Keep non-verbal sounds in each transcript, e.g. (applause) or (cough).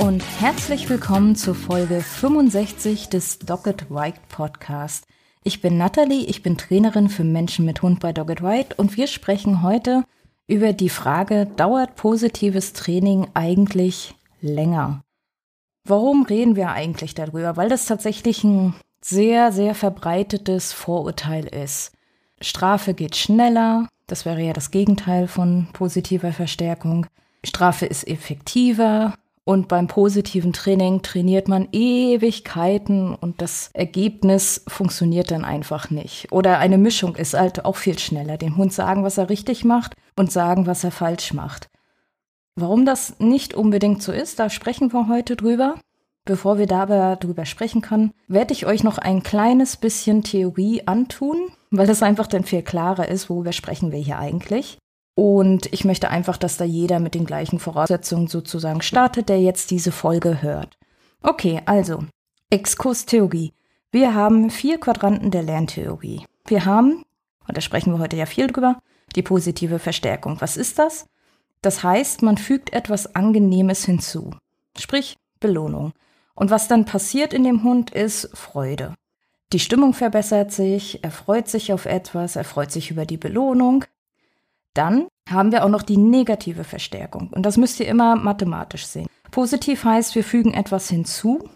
Und herzlich willkommen zur Folge 65 des Dogged Ride Podcast. Ich bin Natalie, ich bin Trainerin für Menschen mit Hund bei Dogged Ride und wir sprechen heute über die Frage, dauert positives Training eigentlich länger? Warum reden wir eigentlich darüber? Weil das tatsächlich ein sehr, sehr verbreitetes Vorurteil ist. Strafe geht schneller, das wäre ja das Gegenteil von positiver Verstärkung. Strafe ist effektiver, und beim positiven Training trainiert man Ewigkeiten und das Ergebnis funktioniert dann einfach nicht. Oder eine Mischung ist halt auch viel schneller. Dem Hund sagen, was er richtig macht und sagen, was er falsch macht. Warum das nicht unbedingt so ist, da sprechen wir heute drüber. Bevor wir dabei drüber sprechen können, werde ich euch noch ein kleines bisschen Theorie antun, weil es einfach dann viel klarer ist, worüber sprechen wir hier eigentlich. Und ich möchte einfach, dass da jeder mit den gleichen Voraussetzungen sozusagen startet, der jetzt diese Folge hört. Okay, also, Exkurstheorie. Wir haben vier Quadranten der Lerntheorie. Wir haben, und da sprechen wir heute ja viel drüber, die positive Verstärkung. Was ist das? Das heißt, man fügt etwas Angenehmes hinzu. Sprich, Belohnung. Und was dann passiert in dem Hund ist Freude. Die Stimmung verbessert sich, er freut sich auf etwas, er freut sich über die Belohnung, dann haben wir auch noch die negative Verstärkung. Und das müsst ihr immer mathematisch sehen. Positiv heißt, wir fügen etwas hinzu.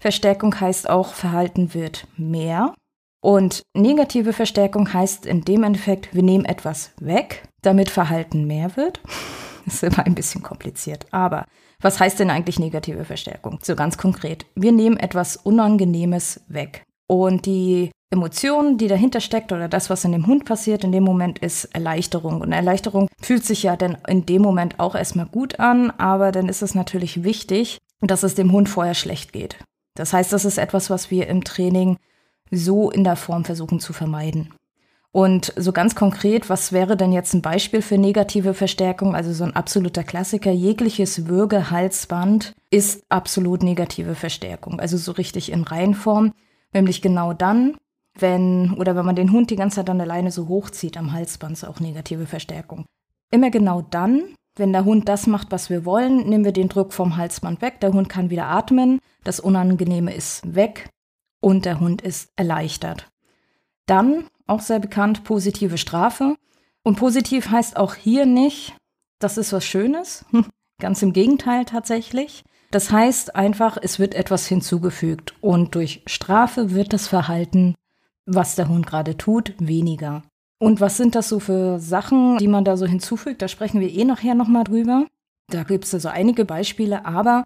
Verstärkung heißt auch, Verhalten wird mehr. Und negative Verstärkung heißt in dem Endeffekt, wir nehmen etwas weg, damit Verhalten mehr wird. (laughs) Das ist immer ein bisschen kompliziert. Aber was heißt denn eigentlich negative Verstärkung? So ganz konkret. Wir nehmen etwas Unangenehmes weg. Und die Emotion, die dahinter steckt oder das, was in dem Hund passiert in dem Moment, ist Erleichterung. Und Erleichterung fühlt sich ja dann in dem Moment auch erstmal gut an, aber dann ist es natürlich wichtig, dass es dem Hund vorher schlecht geht. Das heißt, das ist etwas, was wir im Training so in der Form versuchen zu vermeiden. Und so ganz konkret, was wäre denn jetzt ein Beispiel für negative Verstärkung? Also so ein absoluter Klassiker, jegliches Würgehalsband ist absolut negative Verstärkung. Also so richtig in Reihenform. Nämlich genau dann, wenn oder wenn man den Hund die ganze Zeit an der Leine so hochzieht am Halsband, ist auch negative Verstärkung. Immer genau dann, wenn der Hund das macht, was wir wollen, nehmen wir den Druck vom Halsband weg, der Hund kann wieder atmen, das Unangenehme ist weg und der Hund ist erleichtert. Dann, auch sehr bekannt, positive Strafe. Und positiv heißt auch hier nicht, das ist was Schönes, (laughs) ganz im Gegenteil tatsächlich. Das heißt einfach, es wird etwas hinzugefügt und durch Strafe wird das Verhalten was der Hund gerade tut, weniger. Und was sind das so für Sachen, die man da so hinzufügt? Da sprechen wir eh nachher nochmal drüber. Da gibt es also einige Beispiele, aber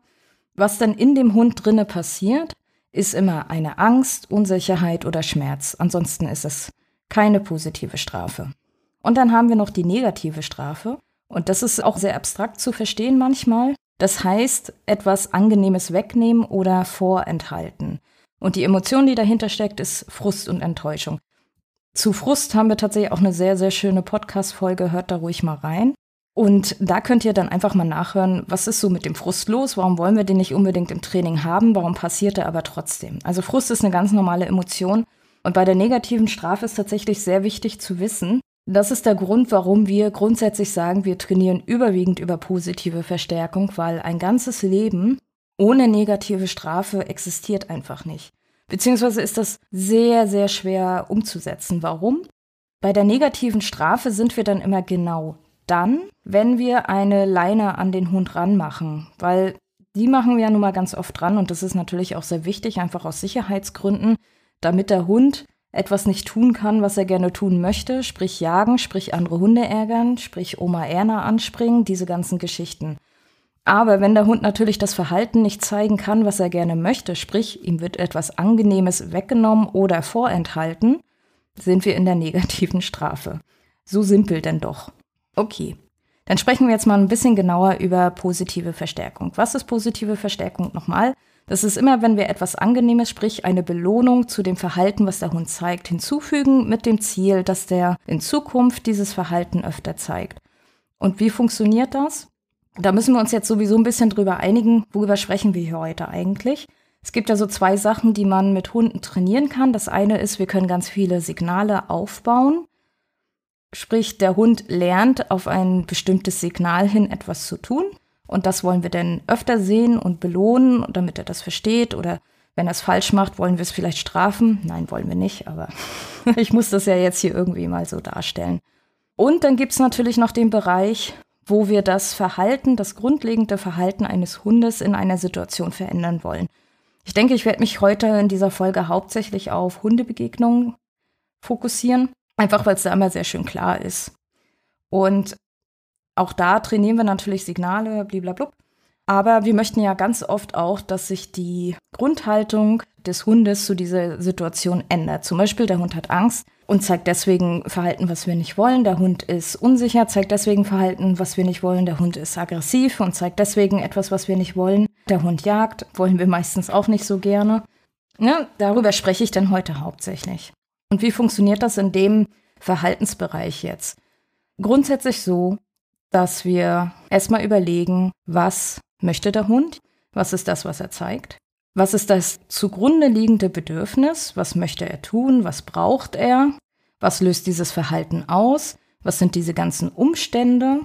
was dann in dem Hund drinne passiert, ist immer eine Angst, Unsicherheit oder Schmerz. Ansonsten ist es keine positive Strafe. Und dann haben wir noch die negative Strafe. Und das ist auch sehr abstrakt zu verstehen manchmal. Das heißt, etwas Angenehmes wegnehmen oder vorenthalten. Und die Emotion, die dahinter steckt, ist Frust und Enttäuschung. Zu Frust haben wir tatsächlich auch eine sehr, sehr schöne Podcast-Folge. Hört da ruhig mal rein. Und da könnt ihr dann einfach mal nachhören, was ist so mit dem Frust los? Warum wollen wir den nicht unbedingt im Training haben? Warum passiert er aber trotzdem? Also Frust ist eine ganz normale Emotion. Und bei der negativen Strafe ist tatsächlich sehr wichtig zu wissen, das ist der Grund, warum wir grundsätzlich sagen, wir trainieren überwiegend über positive Verstärkung, weil ein ganzes Leben ohne negative Strafe existiert einfach nicht. Beziehungsweise ist das sehr, sehr schwer umzusetzen. Warum? Bei der negativen Strafe sind wir dann immer genau dann, wenn wir eine Leine an den Hund ranmachen, weil die machen wir ja nun mal ganz oft dran und das ist natürlich auch sehr wichtig, einfach aus Sicherheitsgründen, damit der Hund etwas nicht tun kann, was er gerne tun möchte, sprich jagen, sprich andere Hunde ärgern, sprich Oma Erna anspringen, diese ganzen Geschichten. Aber wenn der Hund natürlich das Verhalten nicht zeigen kann, was er gerne möchte, sprich ihm wird etwas Angenehmes weggenommen oder vorenthalten, sind wir in der (laughs) negativen Strafe. So simpel denn doch. Okay. Dann sprechen wir jetzt mal ein bisschen genauer über positive Verstärkung. Was ist positive Verstärkung nochmal? Das ist immer, wenn wir etwas Angenehmes, sprich eine Belohnung zu dem Verhalten, was der Hund zeigt, hinzufügen mit dem Ziel, dass der in Zukunft dieses Verhalten öfter zeigt. Und wie funktioniert das? Da müssen wir uns jetzt sowieso ein bisschen drüber einigen, worüber sprechen wir hier heute eigentlich. Es gibt ja so zwei Sachen, die man mit Hunden trainieren kann. Das eine ist, wir können ganz viele Signale aufbauen. Sprich, der Hund lernt auf ein bestimmtes Signal hin etwas zu tun. Und das wollen wir dann öfter sehen und belohnen, damit er das versteht. Oder wenn er es falsch macht, wollen wir es vielleicht strafen. Nein, wollen wir nicht, aber (laughs) ich muss das ja jetzt hier irgendwie mal so darstellen. Und dann gibt es natürlich noch den Bereich, wo wir das Verhalten, das grundlegende Verhalten eines Hundes in einer Situation verändern wollen. Ich denke, ich werde mich heute in dieser Folge hauptsächlich auf Hundebegegnungen fokussieren, einfach weil es da immer sehr schön klar ist. Und auch da trainieren wir natürlich Signale, blablabla. Aber wir möchten ja ganz oft auch, dass sich die Grundhaltung des Hundes zu dieser Situation ändert. Zum Beispiel, der Hund hat Angst und zeigt deswegen Verhalten, was wir nicht wollen. Der Hund ist unsicher, zeigt deswegen Verhalten, was wir nicht wollen. Der Hund ist aggressiv und zeigt deswegen etwas, was wir nicht wollen. Der Hund jagt, wollen wir meistens auch nicht so gerne. Ja, darüber spreche ich dann heute hauptsächlich. Und wie funktioniert das in dem Verhaltensbereich jetzt? Grundsätzlich so, dass wir erstmal überlegen, was möchte der Hund? Was ist das, was er zeigt? Was ist das zugrunde liegende Bedürfnis? Was möchte er tun? Was braucht er? Was löst dieses Verhalten aus? Was sind diese ganzen Umstände,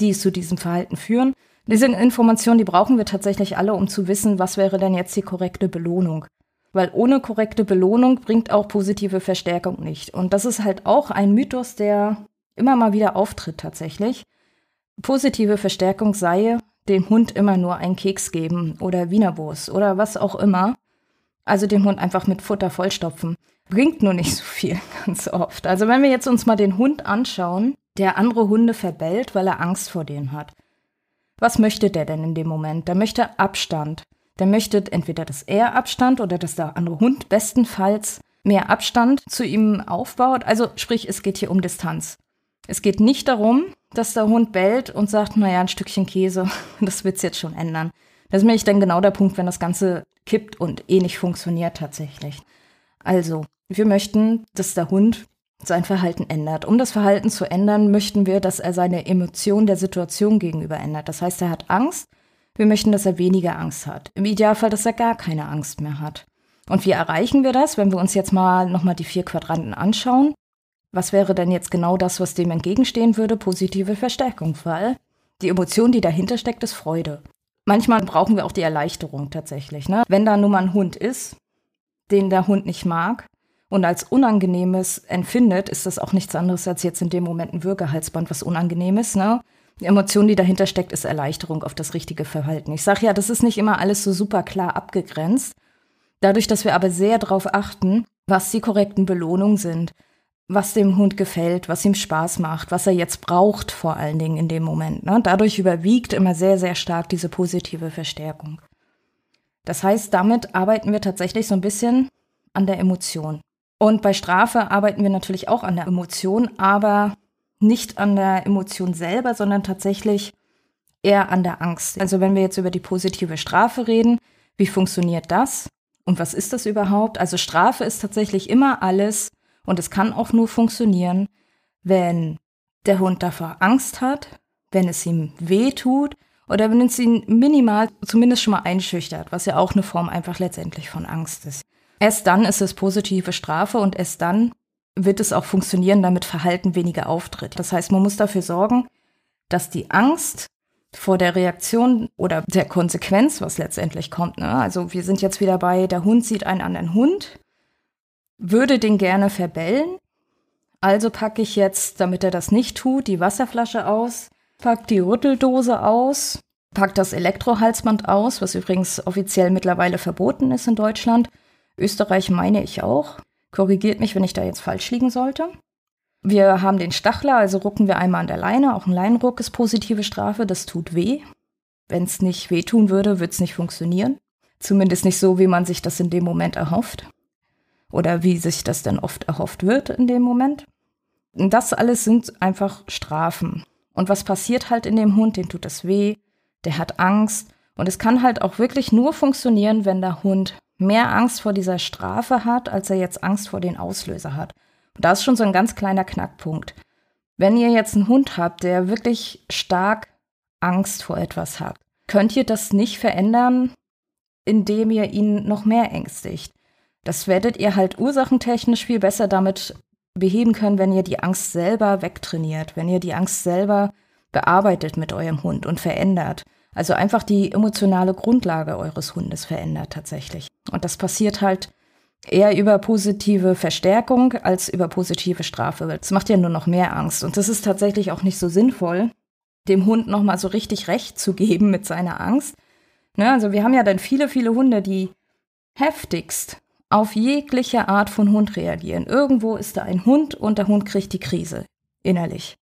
die zu diesem Verhalten führen? Diese Informationen, die brauchen wir tatsächlich alle, um zu wissen, was wäre denn jetzt die korrekte Belohnung. Weil ohne korrekte Belohnung bringt auch positive Verstärkung nicht. Und das ist halt auch ein Mythos, der immer mal wieder auftritt tatsächlich positive Verstärkung sei, dem Hund immer nur einen Keks geben oder Wienerwurst oder was auch immer. Also den Hund einfach mit Futter vollstopfen. Bringt nur nicht (laughs) so viel, ganz oft. Also wenn wir jetzt uns mal den Hund anschauen, der andere Hunde verbellt, weil er Angst vor denen hat. Was möchte der denn in dem Moment? Der möchte Abstand. Der möchte entweder, dass er Abstand oder dass der andere Hund bestenfalls mehr Abstand zu ihm aufbaut. Also sprich, es geht hier um Distanz. Es geht nicht darum, dass der Hund bellt und sagt, naja, ein Stückchen Käse, (laughs) das wird's jetzt schon ändern. Das ist nämlich dann genau der Punkt, wenn das Ganze kippt und eh nicht funktioniert tatsächlich. Also, wir möchten, dass der Hund sein Verhalten ändert. Um das Verhalten zu ändern, möchten wir, dass er seine Emotion der Situation gegenüber ändert. Das heißt, er hat Angst. Wir möchten, dass er weniger Angst hat. Im Idealfall, dass er gar keine Angst mehr hat. Und wie erreichen wir das, wenn wir uns jetzt mal nochmal die vier Quadranten anschauen? Was wäre denn jetzt genau das, was dem entgegenstehen würde? Positive Verstärkung, weil die Emotion, die dahinter steckt, ist Freude. Manchmal brauchen wir auch die Erleichterung tatsächlich. Ne? Wenn da nun mal ein Hund ist, den der Hund nicht mag und als Unangenehmes empfindet, ist das auch nichts anderes als jetzt in dem Moment ein Würgehalsband, was unangenehm ist. Ne? Die Emotion, die dahinter steckt, ist Erleichterung auf das richtige Verhalten. Ich sage ja, das ist nicht immer alles so super klar abgegrenzt. Dadurch, dass wir aber sehr darauf achten, was die korrekten Belohnungen sind, was dem Hund gefällt, was ihm Spaß macht, was er jetzt braucht, vor allen Dingen in dem Moment. Ne? Dadurch überwiegt immer sehr, sehr stark diese positive Verstärkung. Das heißt, damit arbeiten wir tatsächlich so ein bisschen an der Emotion. Und bei Strafe arbeiten wir natürlich auch an der Emotion, aber nicht an der Emotion selber, sondern tatsächlich eher an der Angst. Also wenn wir jetzt über die positive Strafe reden, wie funktioniert das? Und was ist das überhaupt? Also Strafe ist tatsächlich immer alles, und es kann auch nur funktionieren, wenn der Hund davor Angst hat, wenn es ihm weh tut oder wenn es ihn minimal zumindest schon mal einschüchtert, was ja auch eine Form einfach letztendlich von Angst ist. Erst dann ist es positive Strafe und erst dann wird es auch funktionieren, damit Verhalten weniger auftritt. Das heißt, man muss dafür sorgen, dass die Angst vor der Reaktion oder der Konsequenz, was letztendlich kommt. Ne? Also wir sind jetzt wieder bei, der Hund sieht einen anderen Hund würde den gerne verbellen. Also packe ich jetzt, damit er das nicht tut, die Wasserflasche aus, pack die Rütteldose aus, pack das Elektrohalsband aus, was übrigens offiziell mittlerweile verboten ist in Deutschland. Österreich meine ich auch. Korrigiert mich, wenn ich da jetzt falsch liegen sollte. Wir haben den Stachler, also rucken wir einmal an der Leine. Auch ein Leinenruck ist positive Strafe, das tut weh. Wenn es nicht wehtun würde, wird es nicht funktionieren. Zumindest nicht so, wie man sich das in dem Moment erhofft oder wie sich das denn oft erhofft wird in dem Moment. Und das alles sind einfach Strafen. Und was passiert halt in dem Hund? Dem tut es weh, der hat Angst. Und es kann halt auch wirklich nur funktionieren, wenn der Hund mehr Angst vor dieser Strafe hat, als er jetzt Angst vor den Auslöser hat. Und da ist schon so ein ganz kleiner Knackpunkt. Wenn ihr jetzt einen Hund habt, der wirklich stark Angst vor etwas hat, könnt ihr das nicht verändern, indem ihr ihn noch mehr ängstigt. Das werdet ihr halt ursachentechnisch viel besser damit beheben können, wenn ihr die Angst selber wegtrainiert, wenn ihr die Angst selber bearbeitet mit eurem Hund und verändert. Also einfach die emotionale Grundlage eures Hundes verändert tatsächlich. Und das passiert halt eher über positive Verstärkung als über positive Strafe. Das macht ja nur noch mehr Angst. Und das ist tatsächlich auch nicht so sinnvoll, dem Hund nochmal so richtig recht zu geben mit seiner Angst. Ne, also wir haben ja dann viele, viele Hunde, die heftigst auf jegliche Art von Hund reagieren. Irgendwo ist da ein Hund und der Hund kriegt die Krise innerlich.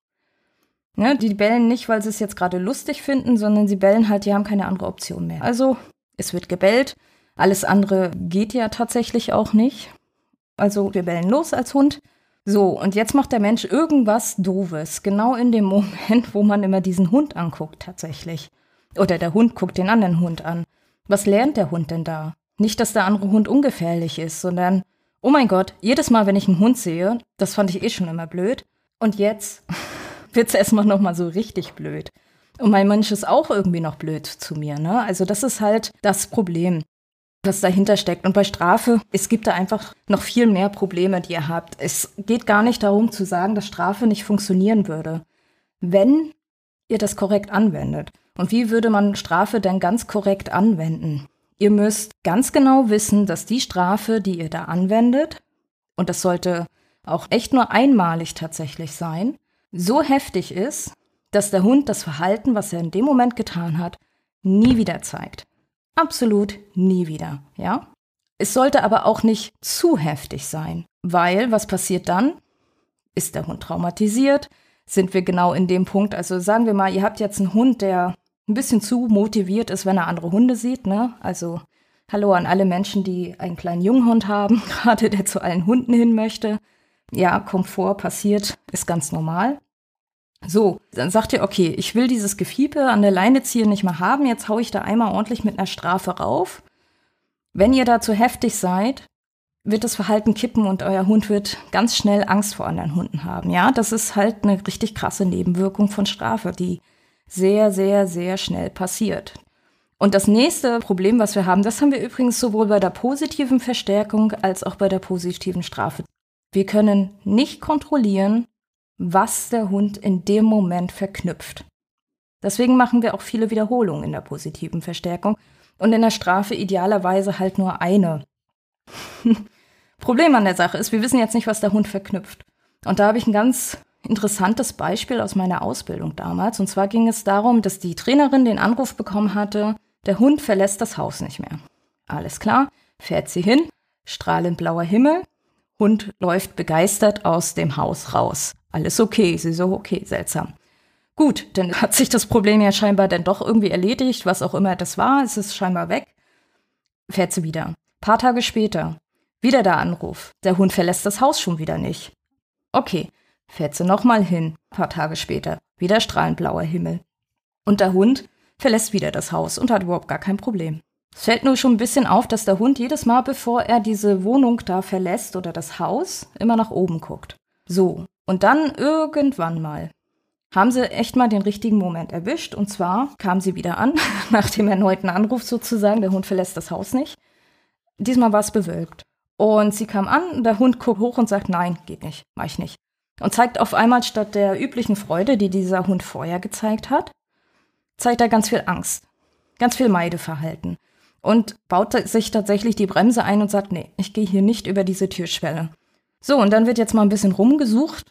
Ne, die bellen nicht, weil sie es jetzt gerade lustig finden, sondern sie bellen halt, die haben keine andere Option mehr. Also es wird gebellt. Alles andere geht ja tatsächlich auch nicht. Also wir bellen los als Hund. So, und jetzt macht der Mensch irgendwas Doofes, genau in dem (laughs) Moment, wo man immer diesen Hund anguckt tatsächlich. Oder der Hund guckt den anderen Hund an. Was lernt der Hund denn da? Nicht, dass der andere Hund ungefährlich ist, sondern, oh mein Gott, jedes Mal, wenn ich einen Hund sehe, das fand ich eh schon immer blöd. Und jetzt (laughs) wird's erstmal nochmal so richtig blöd. Und mein Mensch ist auch irgendwie noch blöd zu mir, ne? Also das ist halt das Problem, was dahinter steckt. Und bei Strafe, es gibt da einfach noch viel mehr Probleme, die ihr habt. Es geht gar nicht darum zu sagen, dass Strafe nicht funktionieren würde, wenn ihr das korrekt anwendet. Und wie würde man Strafe denn ganz korrekt anwenden? Ihr müsst ganz genau wissen, dass die Strafe, die ihr da anwendet, und das sollte auch echt nur einmalig tatsächlich sein, so heftig ist, dass der Hund das Verhalten, was er in dem Moment getan hat, nie wieder zeigt. Absolut nie wieder, ja? Es sollte aber auch nicht zu heftig sein, weil was passiert dann? Ist der Hund traumatisiert? Sind wir genau in dem Punkt? Also sagen wir mal, ihr habt jetzt einen Hund, der ein bisschen zu motiviert ist, wenn er andere Hunde sieht. Ne? Also hallo an alle Menschen, die einen kleinen Junghund haben, (laughs) gerade der zu allen Hunden hin möchte. Ja, Komfort passiert, ist ganz normal. So, dann sagt ihr, okay, ich will dieses Gefiepe an der Leine ziehen nicht mehr haben, jetzt hau ich da einmal ordentlich mit einer Strafe rauf. Wenn ihr da zu heftig seid, wird das Verhalten kippen und euer Hund wird ganz schnell Angst vor anderen Hunden haben. Ja, das ist halt eine richtig krasse Nebenwirkung von Strafe, die sehr, sehr, sehr schnell passiert. Und das nächste Problem, was wir haben, das haben wir übrigens sowohl bei der positiven Verstärkung als auch bei der positiven Strafe. Wir können nicht kontrollieren, was der Hund in dem Moment verknüpft. Deswegen machen wir auch viele Wiederholungen in der positiven Verstärkung und in der Strafe idealerweise halt nur eine. (laughs) Problem an der Sache ist, wir wissen jetzt nicht, was der Hund verknüpft. Und da habe ich ein ganz interessantes Beispiel aus meiner Ausbildung damals. Und zwar ging es darum, dass die Trainerin den Anruf bekommen hatte, der Hund verlässt das Haus nicht mehr. Alles klar, fährt sie hin, strahlend blauer Himmel, Hund läuft begeistert aus dem Haus raus. Alles okay, sie so, okay, seltsam. Gut, dann (laughs) hat sich das Problem ja scheinbar dann doch irgendwie erledigt, was auch immer das war, es ist scheinbar weg. Fährt sie wieder. Paar Tage später, wieder der Anruf. Der Hund verlässt das Haus schon wieder nicht. Okay, fährt sie nochmal hin, paar Tage später, wieder strahlend blauer Himmel. Und der Hund verlässt wieder das Haus und hat überhaupt gar kein Problem. Es fällt nur schon ein bisschen auf, dass der Hund jedes Mal, bevor er diese Wohnung da verlässt oder das Haus, immer nach oben guckt. So, und dann irgendwann mal haben sie echt mal den richtigen Moment erwischt. Und zwar kam sie wieder an, (laughs) nach dem erneuten Anruf sozusagen, der Hund verlässt das Haus nicht. Diesmal war es bewölkt. Und sie kam an, der Hund guckt hoch und sagt, nein, geht nicht, mach ich nicht und zeigt auf einmal statt der üblichen Freude, die dieser Hund vorher gezeigt hat, zeigt er ganz viel Angst, ganz viel Meideverhalten und baut sich tatsächlich die Bremse ein und sagt, nee, ich gehe hier nicht über diese Türschwelle. So, und dann wird jetzt mal ein bisschen rumgesucht,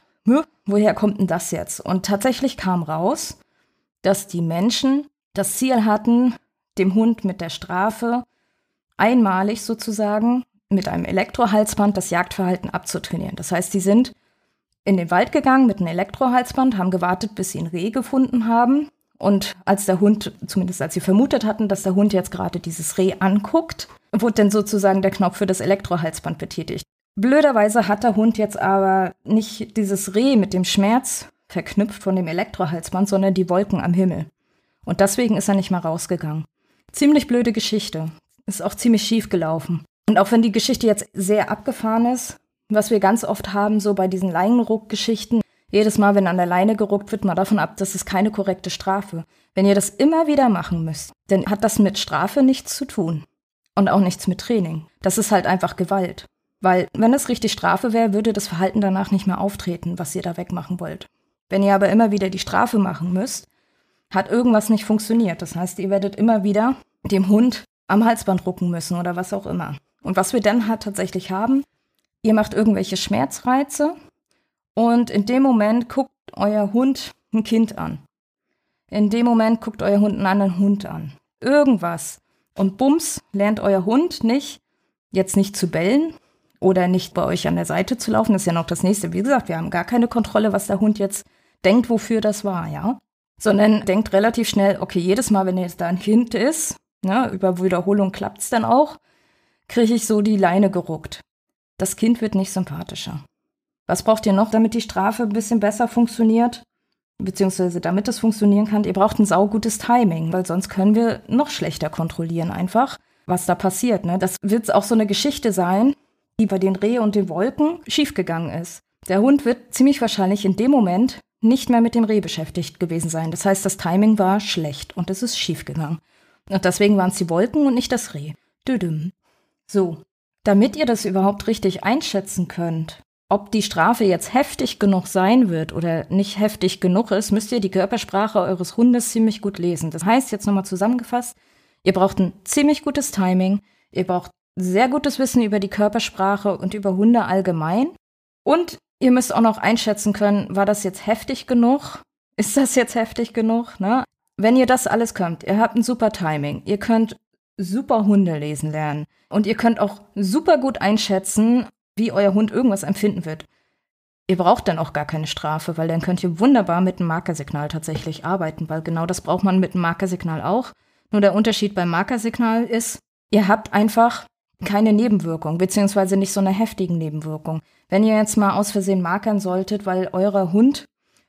woher kommt denn das jetzt? Und tatsächlich kam raus, dass die Menschen das Ziel hatten, dem Hund mit der Strafe einmalig sozusagen mit einem Elektrohalsband das Jagdverhalten abzutrainieren. Das heißt, sie sind in den Wald gegangen mit einem Elektrohalsband, haben gewartet, bis sie ein Reh gefunden haben. Und als der Hund, zumindest als sie vermutet hatten, dass der Hund jetzt gerade dieses Reh anguckt, wurde dann sozusagen der Knopf für das Elektrohalsband betätigt. Blöderweise hat der Hund jetzt aber nicht dieses Reh mit dem Schmerz verknüpft von dem Elektrohalsband, sondern die Wolken am Himmel. Und deswegen ist er nicht mal rausgegangen. Ziemlich blöde Geschichte. Ist auch ziemlich schief gelaufen. Und auch wenn die Geschichte jetzt sehr abgefahren ist, was wir ganz oft haben, so bei diesen Leinenruck-Geschichten, jedes Mal, wenn an der Leine geruckt wird, mal davon ab, das ist keine korrekte Strafe. Wenn ihr das immer wieder machen müsst, dann hat das mit Strafe nichts zu tun. Und auch nichts mit Training. Das ist halt einfach Gewalt. Weil, wenn es richtig Strafe wäre, würde das Verhalten danach nicht mehr auftreten, was ihr da wegmachen wollt. Wenn ihr aber immer wieder die Strafe machen müsst, hat irgendwas nicht funktioniert. Das heißt, ihr werdet immer wieder dem Hund am Halsband rucken müssen oder was auch immer. Und was wir dann halt tatsächlich haben, ihr macht irgendwelche Schmerzreize und in dem Moment guckt euer Hund ein Kind an. In dem Moment guckt euer Hund einen anderen Hund an. Irgendwas. Und bums, lernt euer Hund nicht, jetzt nicht zu bellen oder nicht bei euch an der Seite zu laufen. Das ist ja noch das nächste. Wie gesagt, wir haben gar keine Kontrolle, was der Hund jetzt denkt, wofür das war, ja. Sondern denkt relativ schnell, okay, jedes Mal, wenn jetzt da ein Kind ist, ne, über Wiederholung klappt's dann auch, kriege ich so die Leine geruckt. Das Kind wird nicht sympathischer. Was braucht ihr noch, damit die Strafe ein bisschen besser funktioniert? Beziehungsweise damit es funktionieren kann, ihr braucht ein saugutes Timing, weil sonst können wir noch schlechter kontrollieren einfach, was da passiert. Ne? Das wird auch so eine Geschichte sein, die bei den Reh und den Wolken schiefgegangen ist. Der Hund wird ziemlich wahrscheinlich in dem Moment nicht mehr mit dem Reh beschäftigt gewesen sein. Das heißt, das Timing war schlecht und es ist schiefgegangen. Und deswegen waren es die Wolken und nicht das Reh. Düdüm. So, damit ihr das überhaupt richtig einschätzen könnt, ob die Strafe jetzt heftig genug sein wird oder nicht heftig genug ist, müsst ihr die Körpersprache eures Hundes ziemlich gut lesen. Das heißt, jetzt nochmal zusammengefasst, ihr braucht ein ziemlich gutes Timing, ihr braucht sehr gutes Wissen über die Körpersprache und über Hunde allgemein. Und ihr müsst auch noch einschätzen können, war das jetzt heftig genug? Ist das jetzt heftig genug? Ne? Wenn ihr das alles könnt, ihr habt ein super Timing, ihr könnt super Hunde lesen lernen und ihr könnt auch super gut einschätzen, wie euer Hund irgendwas empfinden wird. Ihr braucht dann auch gar keine Strafe, weil dann könnt ihr wunderbar mit einem Markersignal tatsächlich arbeiten, weil genau das braucht man mit einem Markersignal auch. Nur der Unterschied beim Markersignal ist, ihr habt einfach keine Nebenwirkung, beziehungsweise nicht so eine heftigen Nebenwirkung. Wenn ihr jetzt mal aus Versehen markern solltet, weil euer Hund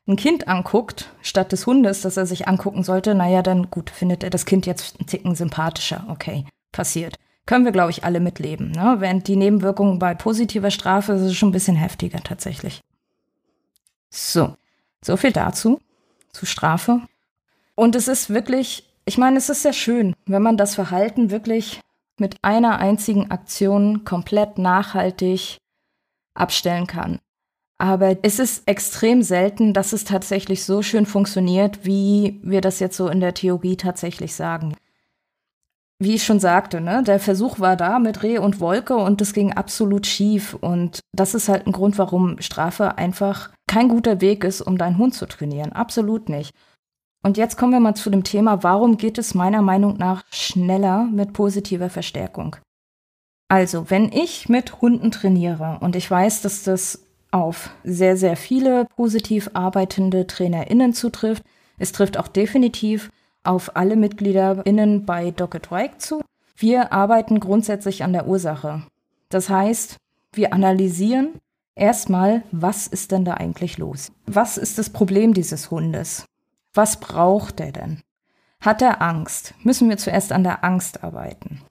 ein Kind anguckt, statt des Hundes, das er sich angucken sollte, naja, dann gut, findet er das Kind jetzt einen Ticken sympathischer. Okay, passiert. Können wir, glaube ich, alle mitleben. Ne? Während die Nebenwirkungen bei positiver Strafe ist schon ein bisschen heftiger tatsächlich. So, so viel dazu, zu Strafe. Und es ist wirklich, ich meine, es ist sehr schön, wenn man das Verhalten wirklich mit einer einzigen Aktion komplett nachhaltig abstellen kann. Aber es ist extrem selten, dass es tatsächlich so schön funktioniert, wie wir das jetzt so in der Theorie tatsächlich sagen. Wie ich schon sagte, ne, der Versuch war da mit Reh und Wolke und das ging absolut schief. Und das ist halt ein Grund, warum Strafe einfach kein guter Weg ist, um deinen Hund zu trainieren. Absolut nicht. Und jetzt kommen wir mal zu dem Thema, warum geht es meiner Meinung nach schneller mit positiver Verstärkung? Also, wenn ich mit Hunden trainiere und ich weiß, dass das auf sehr, sehr viele positiv arbeitende TrainerInnen zutrifft, es trifft auch definitiv auf alle MitgliederInnen bei Docket Wike zu. Wir arbeiten grundsätzlich an der Ursache. Das heißt, wir analysieren erstmal, was ist denn da eigentlich los? Was ist das Problem dieses Hundes? Was braucht er denn? Hat er Angst? Müssen wir zuerst an der Angst arbeiten.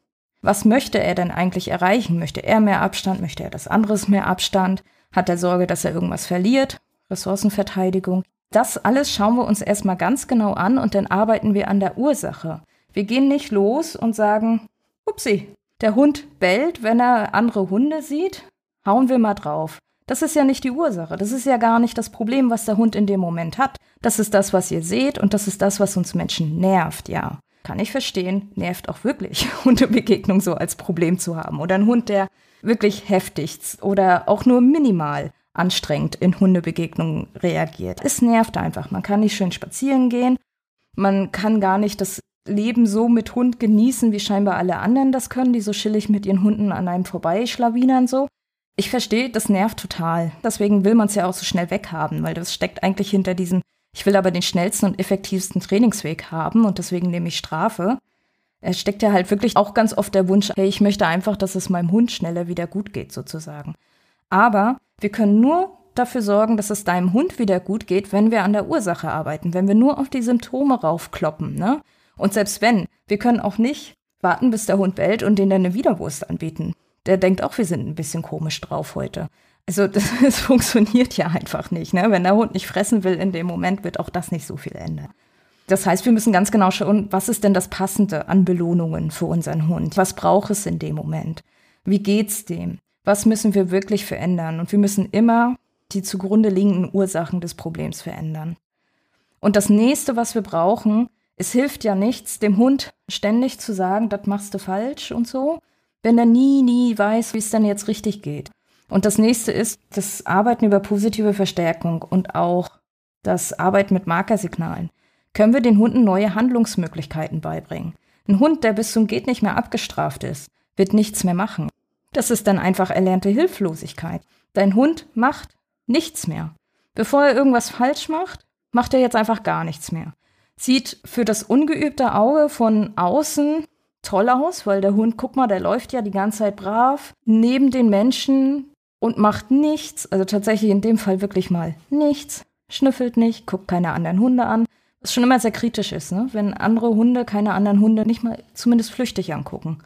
Was möchte er denn eigentlich erreichen? Möchte er mehr Abstand? Möchte er das anderes mehr Abstand? Hat er Sorge, dass er irgendwas verliert? Ressourcenverteidigung? Das alles schauen wir uns erstmal ganz genau an und dann arbeiten wir an der Ursache. Wir gehen nicht los und sagen, upsi, der Hund bellt, wenn er andere Hunde sieht, hauen wir mal drauf. Das ist ja nicht die Ursache. Das ist ja gar nicht das Problem, was der Hund in dem Moment hat. Das ist das, was ihr seht und das ist das, was uns Menschen nervt, ja. Kann ich verstehen, nervt auch wirklich, (laughs) Hundebegegnung so als Problem zu haben. Oder ein Hund, der wirklich heftig oder auch nur minimal anstrengend in Hundebegegnungen reagiert. Es nervt einfach. Man kann nicht schön spazieren gehen. Man kann gar nicht das Leben so mit Hund genießen, wie scheinbar alle anderen das können, die so chillig mit ihren Hunden an einem vorbeischlawinern so. Ich verstehe, das nervt total. Deswegen will man es ja auch so schnell weghaben, weil das steckt eigentlich hinter diesem, ich will aber den schnellsten und effektivsten Trainingsweg haben und deswegen nehme ich Strafe. Es steckt ja halt wirklich auch ganz oft der Wunsch, hey, ich möchte einfach, dass es meinem Hund schneller wieder gut geht, sozusagen. Aber wir können nur dafür sorgen, dass es deinem Hund wieder gut geht, wenn wir an der Ursache arbeiten, wenn wir nur auf die Symptome raufkloppen. Ne? Und selbst wenn, wir können auch nicht warten, bis der Hund bellt und den dann eine Widerwurst anbieten. Der denkt auch, wir sind ein bisschen komisch drauf heute. Also (laughs) das, das funktioniert ja einfach nicht. Ne? Wenn der Hund nicht fressen will in dem Moment, wird auch das nicht so viel ändern. Das heißt, wir müssen ganz genau schauen, was ist denn das Passende an Belohnungen für unseren Hund? Was braucht es in dem Moment? Wie geht's dem? Was müssen wir wirklich verändern? Und wir müssen immer die zugrunde liegenden Ursachen des Problems verändern. Und das nächste, was wir brauchen, es hilft ja nichts, dem Hund ständig zu sagen, das machst du falsch und so, wenn er nie, nie weiß, wie es dann jetzt richtig geht. Und das nächste ist das Arbeiten über positive Verstärkung und auch das Arbeiten mit Markersignalen können wir den Hunden neue Handlungsmöglichkeiten beibringen. Ein Hund, der bis zum Geht nicht mehr abgestraft ist, wird nichts mehr machen. Das ist dann einfach erlernte Hilflosigkeit. Dein Hund macht nichts mehr. Bevor er irgendwas falsch macht, macht er jetzt einfach gar nichts mehr. Sieht für das ungeübte Auge von außen toll aus, weil der Hund, guck mal, der läuft ja die ganze Zeit brav neben den Menschen und macht nichts. Also tatsächlich in dem Fall wirklich mal nichts. Schnüffelt nicht, guckt keine anderen Hunde an, was schon immer sehr kritisch ist, ne? wenn andere Hunde keine anderen Hunde nicht mal zumindest flüchtig angucken.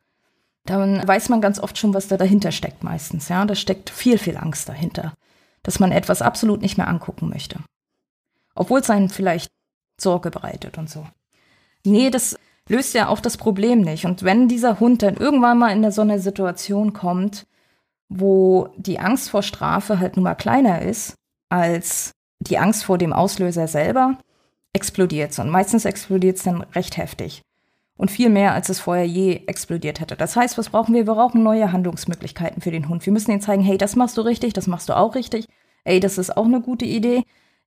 Dann weiß man ganz oft schon, was da dahinter steckt meistens. Ja, da steckt viel, viel Angst dahinter, dass man etwas absolut nicht mehr angucken möchte. Obwohl es einen vielleicht Sorge bereitet und so. Nee, das löst ja auch das Problem nicht. Und wenn dieser Hund dann irgendwann mal in so eine Situation kommt, wo die Angst vor Strafe halt nun mal kleiner ist als die Angst vor dem Auslöser selber, explodiert es. Und meistens explodiert es dann recht heftig. Und viel mehr, als es vorher je explodiert hätte. Das heißt, was brauchen wir? Wir brauchen neue Handlungsmöglichkeiten für den Hund. Wir müssen ihm zeigen, hey, das machst du richtig, das machst du auch richtig. Ey, das ist auch eine gute Idee.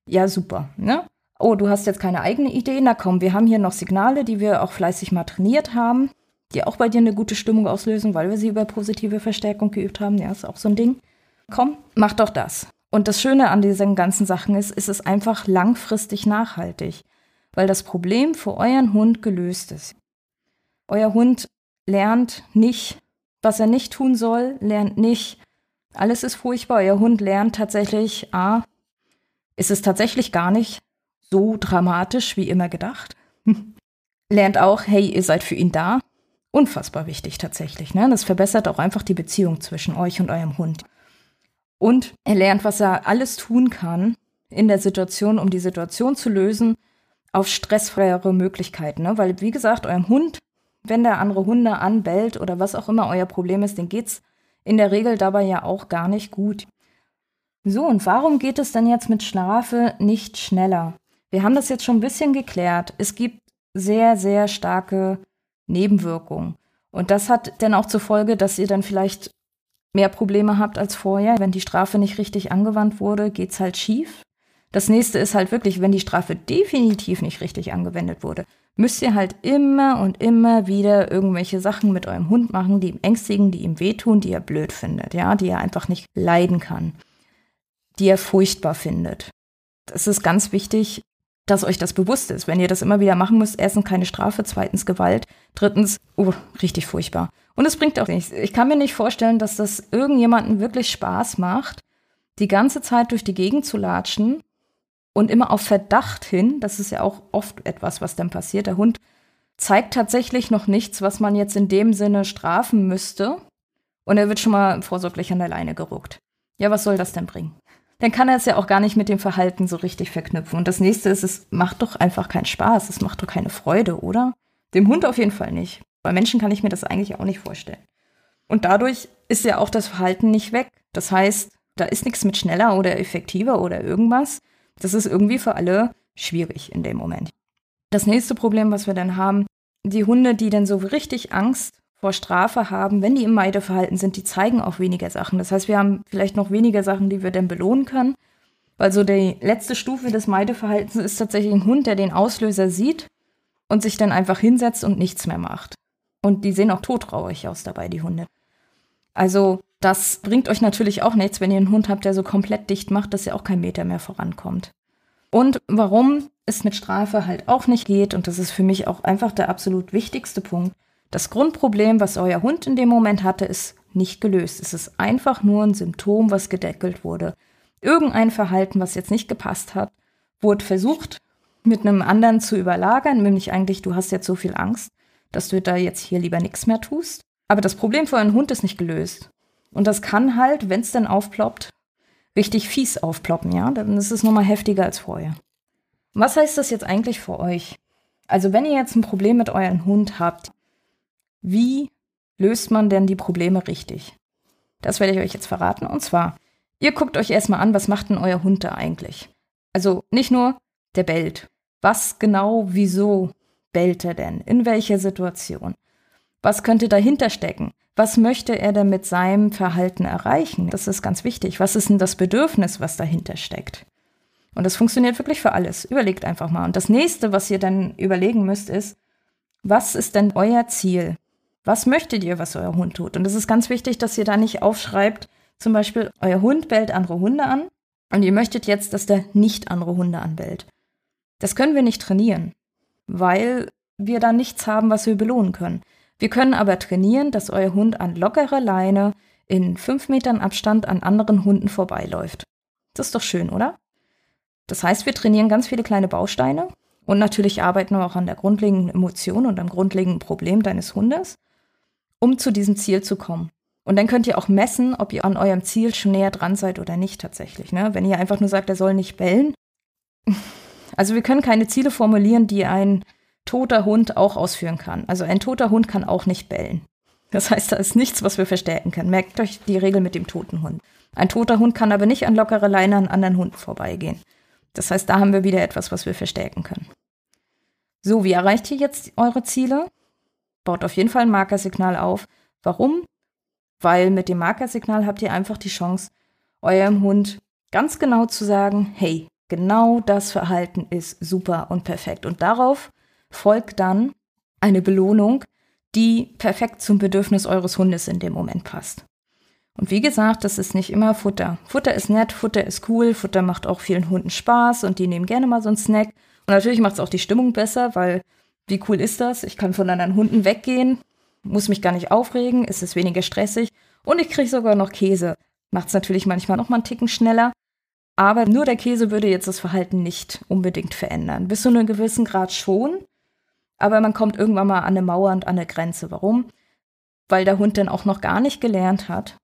Ja, super. Ne? Oh, du hast jetzt keine eigene Idee? Na komm, wir haben hier noch Signale, die wir auch fleißig mal trainiert haben, die auch bei dir eine gute Stimmung auslösen, weil wir sie über positive Verstärkung geübt haben. Ja, ist auch so ein Ding. Komm, mach doch das. Und das Schöne an diesen ganzen Sachen ist, ist es einfach langfristig nachhaltig, weil das Problem für euren Hund gelöst ist. Euer Hund lernt nicht, was er nicht tun soll, lernt nicht, alles ist furchtbar. Euer Hund lernt tatsächlich, a, ist es tatsächlich gar nicht so dramatisch wie immer gedacht. (laughs) lernt auch, hey, ihr seid für ihn da. Unfassbar wichtig tatsächlich. Ne? Das verbessert auch einfach die Beziehung zwischen euch und eurem Hund. Und er lernt, was er alles tun kann in der Situation, um die Situation zu lösen, auf stressfreiere Möglichkeiten. Ne? Weil, wie gesagt, eurem Hund, wenn der andere Hunde anbellt oder was auch immer euer Problem ist, den geht's in der Regel dabei ja auch gar nicht gut. So, und warum geht es denn jetzt mit Schlafe nicht schneller? Wir haben das jetzt schon ein bisschen geklärt. Es gibt sehr, sehr starke Nebenwirkungen. Und das hat dann auch zur Folge, dass ihr dann vielleicht mehr Probleme habt als vorher. Wenn die Strafe nicht richtig angewandt wurde, geht's halt schief. Das nächste ist halt wirklich, wenn die Strafe definitiv nicht richtig angewendet wurde, müsst ihr halt immer und immer wieder irgendwelche Sachen mit eurem Hund machen, die ihm ängstigen, die ihm wehtun, die er blöd findet, ja, die er einfach nicht leiden kann, die er furchtbar findet. Es ist ganz wichtig, dass euch das bewusst ist. Wenn ihr das immer wieder machen müsst, erstens keine Strafe, zweitens Gewalt, drittens, oh, richtig furchtbar. Und es bringt auch nichts. Ich kann mir nicht vorstellen, dass das irgendjemanden wirklich Spaß macht, die ganze Zeit durch die Gegend zu latschen und immer auf Verdacht hin. Das ist ja auch oft etwas, was dann passiert. Der Hund zeigt tatsächlich noch nichts, was man jetzt in dem Sinne strafen müsste. Und er wird schon mal vorsorglich an der Leine geruckt. Ja, was soll das denn bringen? Dann kann er es ja auch gar nicht mit dem Verhalten so richtig verknüpfen. Und das nächste ist, es macht doch einfach keinen Spaß. Es macht doch keine Freude, oder? Dem Hund auf jeden Fall nicht. Bei Menschen kann ich mir das eigentlich auch nicht vorstellen. Und dadurch ist ja auch das Verhalten nicht weg. Das heißt, da ist nichts mit schneller oder effektiver oder irgendwas. Das ist irgendwie für alle schwierig in dem Moment. Das nächste Problem, was wir dann haben, die Hunde, die dann so richtig Angst vor Strafe haben, wenn die im Meideverhalten sind, die zeigen auch weniger Sachen. Das heißt, wir haben vielleicht noch weniger Sachen, die wir dann belohnen können. Weil so die letzte Stufe des Meideverhaltens ist tatsächlich ein Hund, der den Auslöser sieht und sich dann einfach hinsetzt und nichts mehr macht. Und die sehen auch todtraurig aus dabei, die Hunde. Also das bringt euch natürlich auch nichts, wenn ihr einen Hund habt, der so komplett dicht macht, dass ihr auch kein Meter mehr vorankommt. Und warum es mit Strafe halt auch nicht geht, und das ist für mich auch einfach der absolut wichtigste Punkt, das Grundproblem, was euer Hund in dem Moment hatte, ist nicht gelöst. Es ist einfach nur ein Symptom, was gedeckelt wurde. Irgendein Verhalten, was jetzt nicht gepasst hat, wurde versucht, mit einem anderen zu überlagern, nämlich eigentlich, du hast jetzt so viel Angst, dass du da jetzt hier lieber nichts mehr tust. Aber das Problem für einen Hund ist nicht gelöst. Und das kann halt, wenn es dann aufploppt, richtig fies aufploppen, ja? Dann ist es nochmal heftiger als vorher. Was heißt das jetzt eigentlich für euch? Also, wenn ihr jetzt ein Problem mit eurem Hund habt, wie löst man denn die Probleme richtig? Das werde ich euch jetzt verraten. Und zwar, ihr guckt euch erstmal an, was macht denn euer Hund da eigentlich? Also nicht nur, der bellt. Was genau, wieso bellt er denn? In welcher Situation? Was könnte dahinter stecken? Was möchte er denn mit seinem Verhalten erreichen? Das ist ganz wichtig. Was ist denn das Bedürfnis, was dahinter steckt? Und das funktioniert wirklich für alles. Überlegt einfach mal. Und das nächste, was ihr dann überlegen müsst, ist, was ist denn euer Ziel? Was möchtet ihr, was euer Hund tut? Und es ist ganz wichtig, dass ihr da nicht aufschreibt, zum Beispiel, euer Hund bellt andere Hunde an und ihr möchtet jetzt, dass der nicht andere Hunde anbellt. Das können wir nicht trainieren, weil wir da nichts haben, was wir belohnen können. Wir können aber trainieren, dass euer Hund an lockerer Leine in fünf Metern Abstand an anderen Hunden vorbeiläuft. Das ist doch schön, oder? Das heißt, wir trainieren ganz viele kleine Bausteine und natürlich arbeiten wir auch an der grundlegenden Emotion und am grundlegenden Problem deines Hundes, um zu diesem Ziel zu kommen. Und dann könnt ihr auch messen, ob ihr an eurem Ziel schon näher dran seid oder nicht tatsächlich. Ne? Wenn ihr einfach nur sagt, er soll nicht bellen. (laughs) Also wir können keine Ziele formulieren, die ein toter Hund auch ausführen kann. Also ein toter Hund kann auch nicht bellen. Das heißt, da ist nichts, was wir verstärken können. Merkt euch die Regel mit dem toten Hund. Ein toter Hund kann aber nicht an lockere Leine an anderen Hunden vorbeigehen. Das heißt, da haben wir wieder etwas, was wir verstärken können. So, wie erreicht ihr jetzt eure Ziele? Baut auf jeden Fall ein Markersignal auf. Warum? Weil mit dem Markersignal habt ihr einfach die Chance, eurem Hund ganz genau zu sagen, hey, genau das Verhalten ist super und perfekt. Und darauf folgt dann eine Belohnung, die perfekt zum Bedürfnis eures Hundes in dem Moment passt. Und wie gesagt, das ist nicht immer Futter. Futter ist nett, Futter ist cool, Futter macht auch vielen Hunden Spaß und die nehmen gerne mal so einen Snack. Und natürlich macht es auch die Stimmung besser, weil wie cool ist das? Ich kann von anderen Hunden weggehen, muss mich gar nicht aufregen, ist es weniger stressig und ich kriege sogar noch Käse. Macht es natürlich manchmal noch mal einen Ticken schneller, aber nur der Käse würde jetzt das Verhalten nicht unbedingt verändern. Bis zu einem gewissen Grad schon, aber man kommt irgendwann mal an eine Mauer und an eine Grenze. Warum? Weil der Hund dann auch noch gar nicht gelernt hat,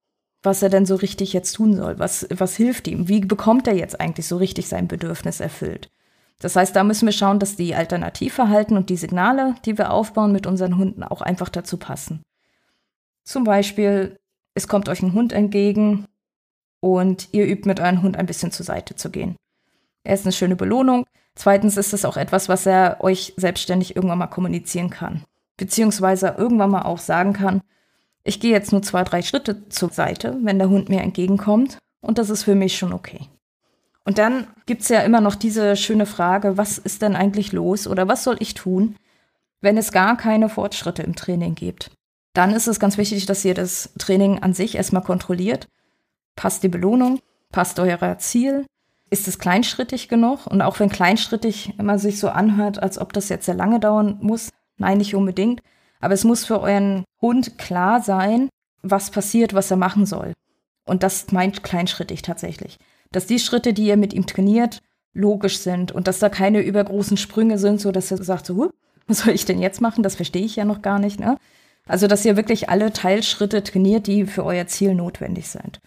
was er denn so richtig jetzt tun soll. Was, was hilft ihm? Wie bekommt er jetzt eigentlich so richtig sein Bedürfnis erfüllt? Das heißt, da müssen wir schauen, dass die Alternativverhalten und die Signale, die wir aufbauen mit unseren Hunden, auch einfach dazu passen. Zum Beispiel, es kommt euch ein Hund entgegen und ihr übt mit eurem Hund ein bisschen zur Seite zu gehen. Erst eine schöne Belohnung. Zweitens ist es auch etwas, was er euch selbstständig irgendwann mal kommunizieren kann. Beziehungsweise irgendwann mal auch sagen kann, ich gehe jetzt nur zwei, drei Schritte zur Seite, wenn der Hund mir entgegenkommt und das ist für mich schon okay. Und dann gibt's ja immer noch diese schöne Frage, was ist denn eigentlich los oder was soll ich tun, wenn es gar keine Fortschritte im Training gibt? Dann ist es ganz wichtig, dass ihr das Training an sich erstmal kontrolliert. Passt die Belohnung? Passt euer Ziel? Ist es kleinschrittig genug? Und auch wenn kleinschrittig immer sich so anhört, als ob das jetzt sehr lange dauern muss, nein, nicht unbedingt. Aber es muss für euren Hund klar sein, was passiert, was er machen soll. Und das meint kleinschrittig tatsächlich dass die Schritte, die ihr mit ihm trainiert, logisch sind und dass da keine übergroßen Sprünge sind, so dass er sagt, so, was soll ich denn jetzt machen? Das verstehe ich ja noch gar nicht. Ne? Also, dass ihr wirklich alle Teilschritte trainiert, die für euer Ziel notwendig sind.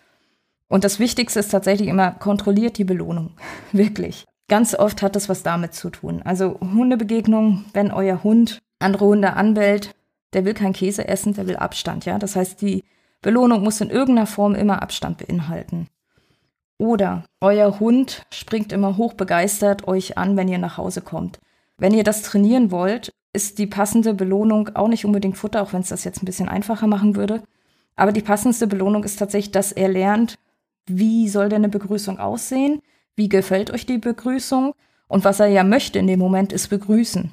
Und das Wichtigste ist tatsächlich immer, kontrolliert die Belohnung. (laughs) wirklich. Ganz oft hat das was damit zu tun. Also Hundebegegnung, wenn euer Hund andere Hunde anbellt, der will kein Käse essen, der will Abstand, ja. Das heißt, die Belohnung muss in irgendeiner Form immer Abstand beinhalten. Oder euer Hund springt immer hochbegeistert euch an, wenn ihr nach Hause kommt. Wenn ihr das trainieren wollt, ist die passende Belohnung auch nicht unbedingt Futter, auch wenn es das jetzt ein bisschen einfacher machen würde. Aber die passendste Belohnung ist tatsächlich, dass er lernt, wie soll denn eine Begrüßung aussehen? Wie gefällt euch die Begrüßung? Und was er ja möchte in dem Moment ist begrüßen.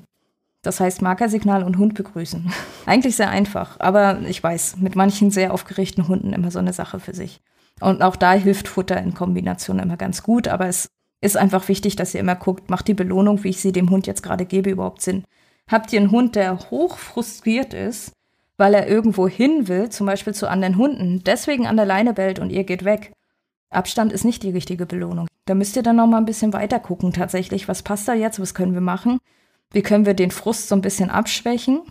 Das heißt Markersignal und Hund begrüßen. (laughs) Eigentlich sehr einfach, aber ich weiß, mit manchen sehr aufgeregten Hunden immer so eine Sache für sich. Und auch da hilft Futter in Kombination immer ganz gut. Aber es ist einfach wichtig, dass ihr immer guckt, macht die Belohnung, wie ich sie dem Hund jetzt gerade gebe, überhaupt Sinn? Habt ihr einen Hund, der hoch frustriert ist, weil er irgendwo hin will, zum Beispiel zu anderen Hunden, deswegen an der Leine bellt und ihr geht weg? Abstand ist nicht die richtige Belohnung. Da müsst ihr dann noch mal ein bisschen weiter gucken, tatsächlich, was passt da jetzt, was können wir machen? Wie können wir den Frust so ein bisschen abschwächen?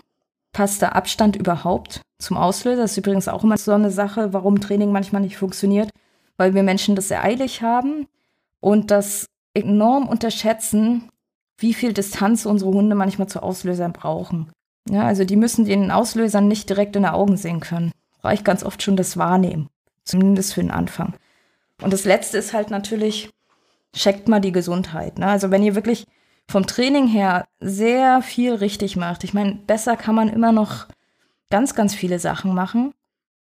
Passt der Abstand überhaupt zum Auslöser? Das ist übrigens auch immer so eine Sache, warum Training manchmal nicht funktioniert, weil wir Menschen das sehr eilig haben und das enorm unterschätzen, wie viel Distanz unsere Hunde manchmal zu Auslösern brauchen. Ja, also die müssen den Auslösern nicht direkt in den Augen sehen können. Reicht ganz oft schon das Wahrnehmen, zumindest für den Anfang. Und das Letzte ist halt natürlich, checkt mal die Gesundheit. Ne? Also wenn ihr wirklich vom Training her sehr viel richtig macht, ich meine, besser kann man immer noch ganz, ganz viele Sachen machen.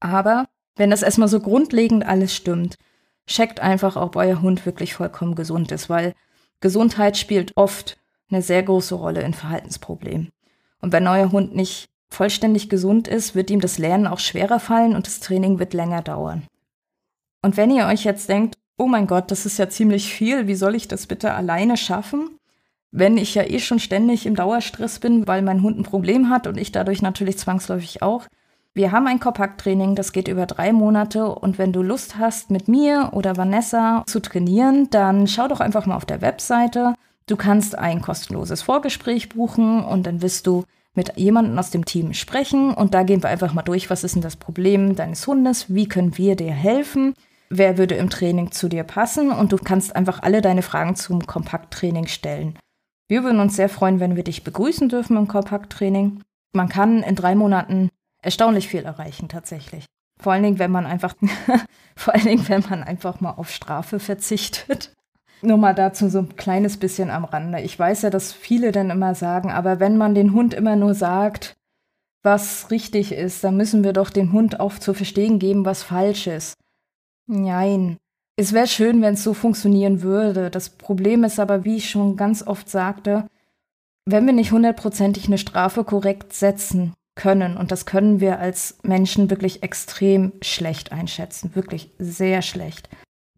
Aber wenn das erstmal so grundlegend alles stimmt, checkt einfach, ob euer Hund wirklich vollkommen gesund ist, weil Gesundheit spielt oft eine sehr große Rolle in Verhaltensproblemen. Und wenn euer Hund nicht vollständig gesund ist, wird ihm das Lernen auch schwerer fallen und das Training wird länger dauern. Und wenn ihr euch jetzt denkt, oh mein Gott, das ist ja ziemlich viel, wie soll ich das bitte alleine schaffen? Wenn ich ja eh schon ständig im Dauerstress bin, weil mein Hund ein Problem hat und ich dadurch natürlich zwangsläufig auch. Wir haben ein Kompakttraining, das geht über drei Monate und wenn du Lust hast, mit mir oder Vanessa zu trainieren, dann schau doch einfach mal auf der Webseite. Du kannst ein kostenloses Vorgespräch buchen und dann wirst du mit jemandem aus dem Team sprechen und da gehen wir einfach mal durch, was ist denn das Problem deines Hundes, wie können wir dir helfen wer würde im Training zu dir passen und du kannst einfach alle deine Fragen zum Kompakttraining stellen. Wir würden uns sehr freuen, wenn wir dich begrüßen dürfen im Kompakttraining. Man kann in drei Monaten erstaunlich viel erreichen tatsächlich. Vor allen Dingen, wenn man einfach, (laughs) vor allen Dingen, wenn man einfach mal auf Strafe verzichtet. Nur mal dazu so ein kleines bisschen am Rande. Ich weiß ja, dass viele dann immer sagen, aber wenn man den Hund immer nur sagt, was richtig ist, dann müssen wir doch dem Hund auch zu verstehen geben, was falsch ist. Nein. Es wäre schön, wenn es so funktionieren würde. Das Problem ist aber, wie ich schon ganz oft sagte, wenn wir nicht hundertprozentig eine Strafe korrekt setzen können, und das können wir als Menschen wirklich extrem schlecht einschätzen, wirklich sehr schlecht,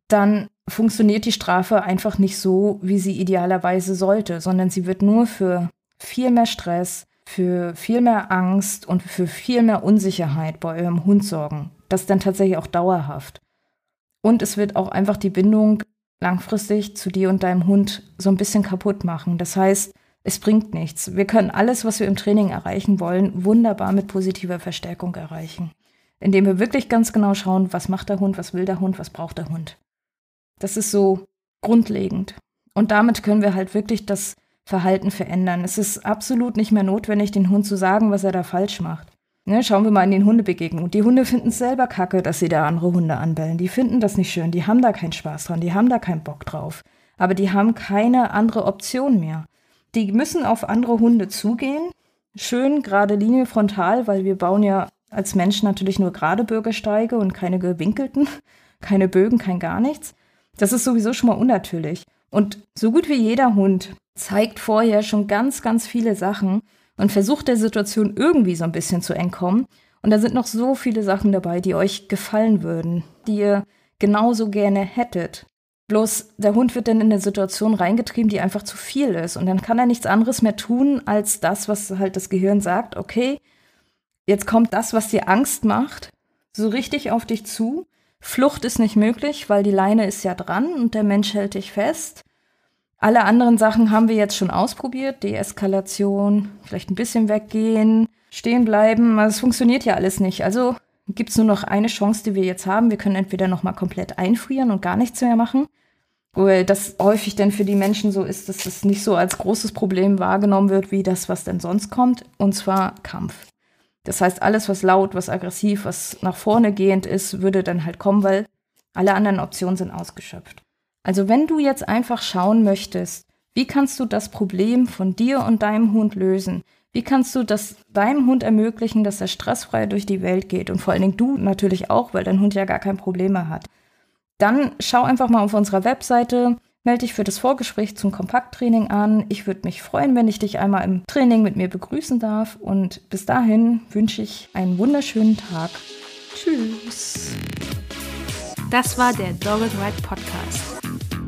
dann funktioniert die Strafe einfach nicht so, wie sie idealerweise sollte, sondern sie wird nur für viel mehr Stress, für viel mehr Angst und für viel mehr Unsicherheit bei eurem Hund sorgen. Das dann tatsächlich auch dauerhaft. Und es wird auch einfach die Bindung langfristig zu dir und deinem Hund so ein bisschen kaputt machen. Das heißt, es bringt nichts. Wir können alles, was wir im Training erreichen wollen, wunderbar mit positiver Verstärkung erreichen. Indem wir wirklich ganz genau schauen, was macht der Hund, was will der Hund, was braucht der Hund. Das ist so grundlegend. Und damit können wir halt wirklich das Verhalten verändern. Es ist absolut nicht mehr notwendig, den Hund zu sagen, was er da falsch macht. Ne, schauen wir mal in den Hundebegegnungen. Die Hunde finden es selber kacke, dass sie da andere Hunde anbellen. Die finden das nicht schön, die haben da keinen Spaß dran, die haben da keinen Bock drauf. Aber die haben keine andere Option mehr. Die müssen auf andere Hunde zugehen. Schön gerade Linie frontal, weil wir bauen ja als Menschen natürlich nur gerade Bürgersteige und keine gewinkelten, (laughs) keine Bögen, kein gar nichts. Das ist sowieso schon mal unnatürlich. Und so gut wie jeder Hund zeigt vorher schon ganz, ganz viele Sachen, und versucht der Situation irgendwie so ein bisschen zu entkommen. Und da sind noch so viele Sachen dabei, die euch gefallen würden, die ihr genauso gerne hättet. Bloß der Hund wird dann in eine Situation reingetrieben, die einfach zu viel ist. Und dann kann er nichts anderes mehr tun, als das, was halt das Gehirn sagt, okay, jetzt kommt das, was dir Angst macht, so richtig auf dich zu. Flucht ist nicht möglich, weil die Leine ist ja dran und der Mensch hält dich fest. Alle anderen Sachen haben wir jetzt schon ausprobiert. Deeskalation, vielleicht ein bisschen weggehen, stehen bleiben. Es funktioniert ja alles nicht. Also gibt es nur noch eine Chance, die wir jetzt haben. Wir können entweder nochmal komplett einfrieren und gar nichts mehr machen. Weil das häufig dann für die Menschen so ist, dass das nicht so als großes Problem wahrgenommen wird, wie das, was denn sonst kommt. Und zwar Kampf. Das heißt, alles, was laut, was aggressiv, was nach vorne gehend ist, würde dann halt kommen, weil alle anderen Optionen sind ausgeschöpft. Also wenn du jetzt einfach schauen möchtest, wie kannst du das Problem von dir und deinem Hund lösen? Wie kannst du das deinem Hund ermöglichen, dass er stressfrei durch die Welt geht? Und vor allen Dingen du natürlich auch, weil dein Hund ja gar kein Problem mehr hat. Dann schau einfach mal auf unserer Webseite, melde dich für das Vorgespräch zum Kompakttraining an. Ich würde mich freuen, wenn ich dich einmal im Training mit mir begrüßen darf. Und bis dahin wünsche ich einen wunderschönen Tag. Tschüss. Das war der Dogged Ride Podcast